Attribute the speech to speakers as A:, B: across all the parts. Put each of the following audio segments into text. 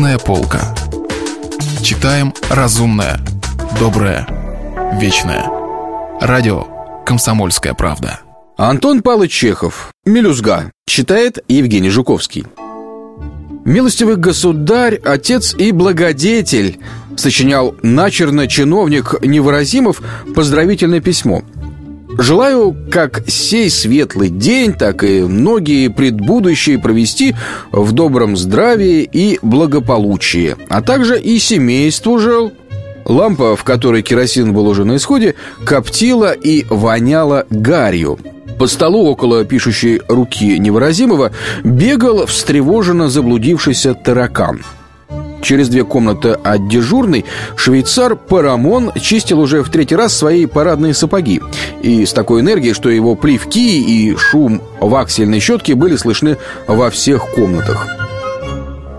A: Книжная полка. Читаем разумное, доброе, вечное. Радио «Комсомольская правда».
B: Антон Павлович Чехов. «Мелюзга». Читает Евгений Жуковский. «Милостивый государь, отец и благодетель», сочинял начерно чиновник Невыразимов поздравительное письмо – Желаю как сей светлый день, так и многие предбудущие провести в добром здравии и благополучии, а также и семейству жел. Лампа, в которой керосин был уже на исходе, коптила и воняла гарью. По столу около пишущей руки невыразимого бегал встревоженно заблудившийся таракан – Через две комнаты от дежурной швейцар Парамон чистил уже в третий раз свои парадные сапоги. И с такой энергией, что его плевки и шум ваксельной щетки были слышны во всех комнатах.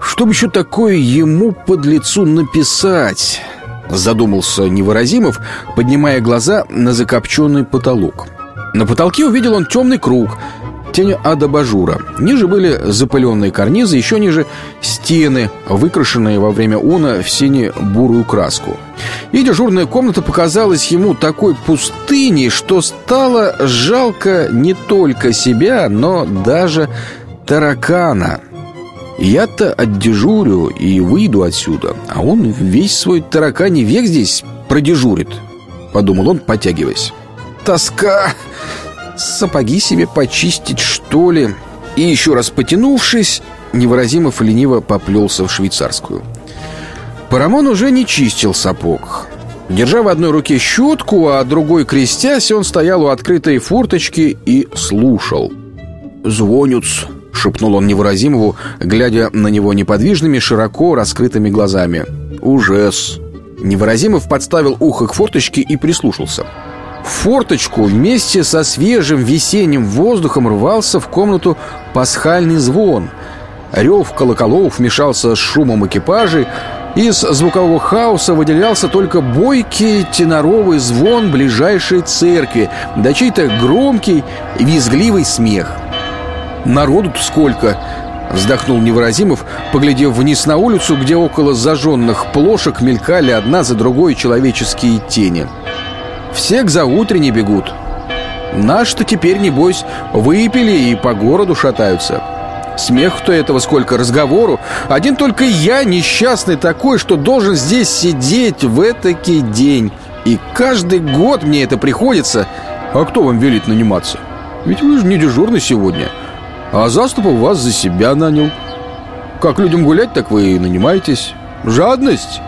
B: Что бы еще такое ему под лицу написать? Задумался Невыразимов, поднимая глаза на закопченный потолок. На потолке увидел он темный круг – тень ад абажура. Ниже были запыленные карнизы, еще ниже стены, выкрашенные во время уна в сине-бурую краску. И дежурная комната показалась ему такой пустыней, что стало жалко не только себя, но даже таракана. Я-то отдежурю и выйду отсюда, а он весь свой тараканий век здесь продежурит, подумал он, потягиваясь. Тоска Сапоги себе почистить, что ли? И еще раз потянувшись, невыразимо лениво поплелся в швейцарскую. Парамон уже не чистил сапог. Держа в одной руке щетку, а другой крестясь, он стоял у открытой форточки и слушал. «Звонюц», — шепнул он невыразимову, глядя на него неподвижными, широко раскрытыми глазами. «Ужас!» Невыразимов подставил ухо к форточке и прислушался. Форточку вместе со свежим весенним воздухом рвался в комнату пасхальный звон. Рев колоколов мешался с шумом экипажей, из звукового хаоса выделялся только бойкий теноровый звон ближайшей церкви, да чей-то громкий визгливый смех. «Народу-то сколько!» — вздохнул Невыразимов, поглядев вниз на улицу, где около зажженных плошек мелькали одна за другой человеческие тени — все к заутренне бегут. Наши-то теперь, небось, выпили и по городу шатаются. Смех-то этого сколько, разговору. Один только я несчастный такой, что должен здесь сидеть в этакий день. И каждый год мне это приходится. А кто вам велит наниматься? Ведь вы же не дежурный сегодня. А заступов вас за себя нанял. Как людям гулять, так вы и нанимаетесь. Жадность?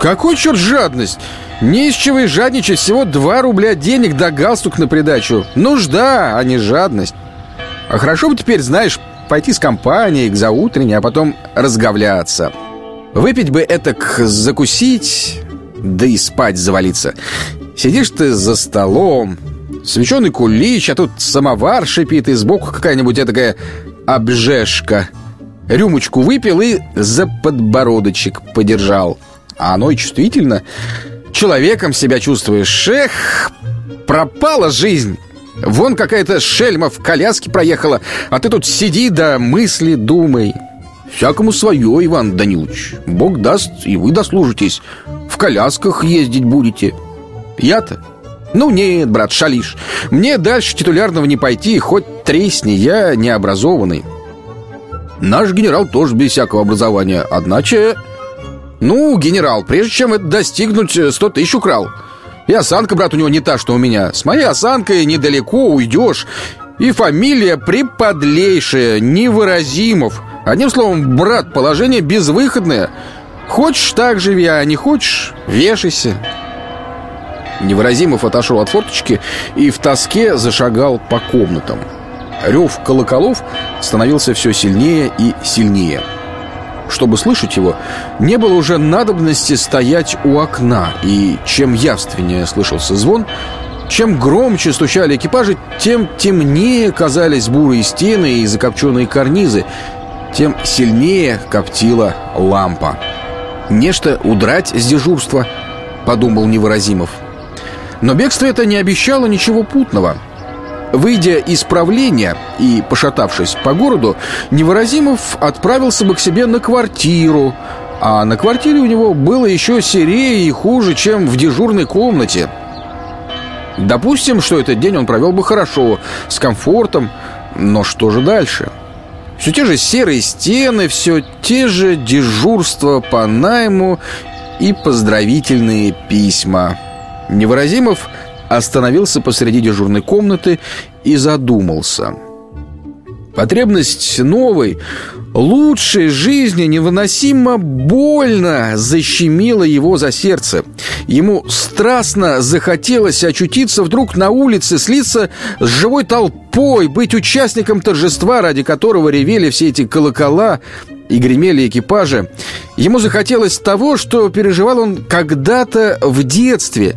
B: Какой черт жадность? Не из чего и жадничать, всего 2 рубля денег да галстук на придачу. Нужда, а не жадность. А хорошо бы теперь, знаешь, пойти с компанией к заутренне, а потом разговляться. Выпить бы это закусить, да и спать завалиться. Сидишь ты за столом, свеченый кулич, а тут самовар шипит, и сбоку какая-нибудь такая обжешка. Рюмочку выпил и за подбородочек подержал. А оно и чувствительно человеком себя чувствуешь. Эх, пропала жизнь. Вон какая-то шельма в коляске проехала, а ты тут сиди да мысли думай. Всякому свое, Иван Данилович. Бог даст, и вы дослужитесь. В колясках ездить будете. Я-то? Ну нет, брат, шалишь. Мне дальше титулярного не пойти, хоть тресни, я необразованный. Наш генерал тоже без всякого образования, одначе ну, генерал, прежде чем это достигнуть, э, сто тысяч украл. И осанка, брат, у него не та, что у меня. С моей осанкой недалеко уйдешь. И фамилия приподлейшая, невыразимов. Одним словом, брат, положение безвыходное. Хочешь, так живи, а не хочешь, вешайся. Невыразимов отошел от форточки и в тоске зашагал по комнатам. Рев колоколов становился все сильнее и сильнее. Чтобы слышать его, не было уже надобности стоять у окна, и чем явственнее слышался звон, чем громче стучали экипажи, тем темнее казались бурые стены и закопченные карнизы, тем сильнее коптила лампа. «Нечто удрать с дежурства», — подумал Невыразимов. Но бегство это не обещало ничего путного — Выйдя из правления и пошатавшись по городу, Невыразимов отправился бы к себе на квартиру, А на квартире у него было еще серее и хуже, чем в дежурной комнате. Допустим, что этот день он провел бы хорошо, с комфортом, но что же дальше? Все те же серые стены, все те же дежурства по найму и поздравительные письма. Невыразимов остановился посреди дежурной комнаты и задумался. Потребность новой, лучшей жизни невыносимо больно защемило его за сердце. Ему страстно захотелось очутиться вдруг на улице, слиться с живой толпой, быть участником торжества, ради которого ревели все эти колокола и гремели экипажи. Ему захотелось того, что переживал он когда-то в детстве.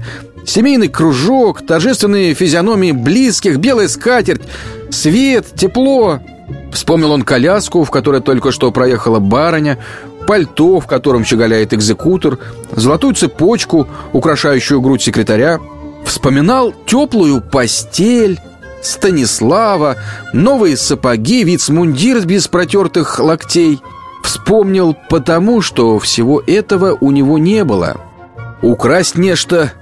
B: Семейный кружок, торжественные физиономии близких, белая скатерть, свет, тепло. Вспомнил он коляску, в которой только что проехала барыня, пальто, в котором щеголяет экзекутор, золотую цепочку, украшающую грудь секретаря. Вспоминал теплую постель, Станислава, новые сапоги, вицмундир без протертых локтей. Вспомнил потому, что всего этого у него не было. «Украсть нечто», —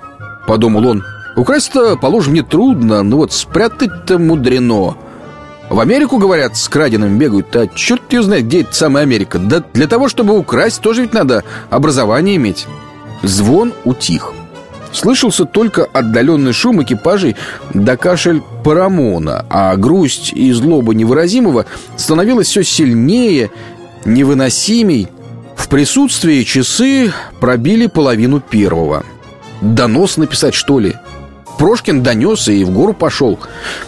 B: подумал он. «Украсть-то, положим, не трудно, но вот спрятать-то мудрено». В Америку, говорят, с краденым бегают А черт ее знает, где эта самая Америка. Да для того, чтобы украсть, тоже ведь надо образование иметь Звон утих. Слышался только отдаленный шум экипажей да кашель Парамона А грусть и злоба невыразимого становилась все сильнее, невыносимей. В присутствии часы пробили половину первого Донос написать, что ли? Прошкин донес и в гору пошел.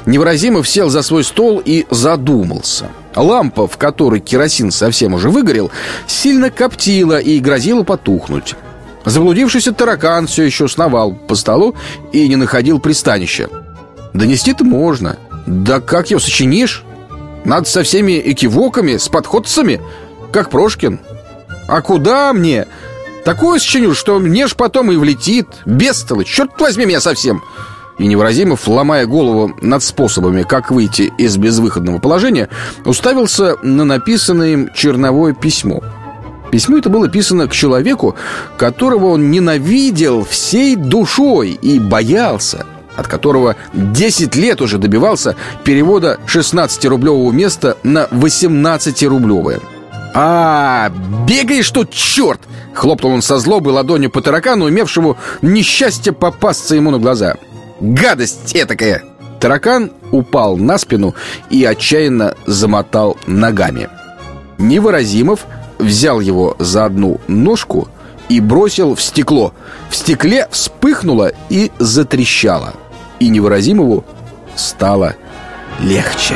B: Невыразимов сел за свой стол и задумался. Лампа, в которой керосин совсем уже выгорел, сильно коптила и грозила потухнуть. Заблудившийся таракан все еще сновал по столу и не находил пристанища. Донести-то можно. Да как его сочинишь? Надо со всеми экивоками, с подходцами, как Прошкин. А куда мне? Такое сочиню, что мне ж потом и влетит. Бестолочь, черт возьми меня совсем. И невыразимов, ломая голову над способами, как выйти из безвыходного положения Уставился на написанное им черновое письмо. Письмо это было писано к человеку, которого он ненавидел всей душой и боялся от которого 10 лет уже добивался перевода 16-рублевого места на 18-рублевое. «А, бегаешь тут, черт!» Хлопнул он со злобой ладонью по таракану, имевшему несчастье попасться ему на глаза. «Гадость этакая!» Таракан упал на спину и отчаянно замотал ногами. Невыразимов взял его за одну ножку и бросил в стекло. В стекле вспыхнуло и затрещало. И невыразимову стало легче.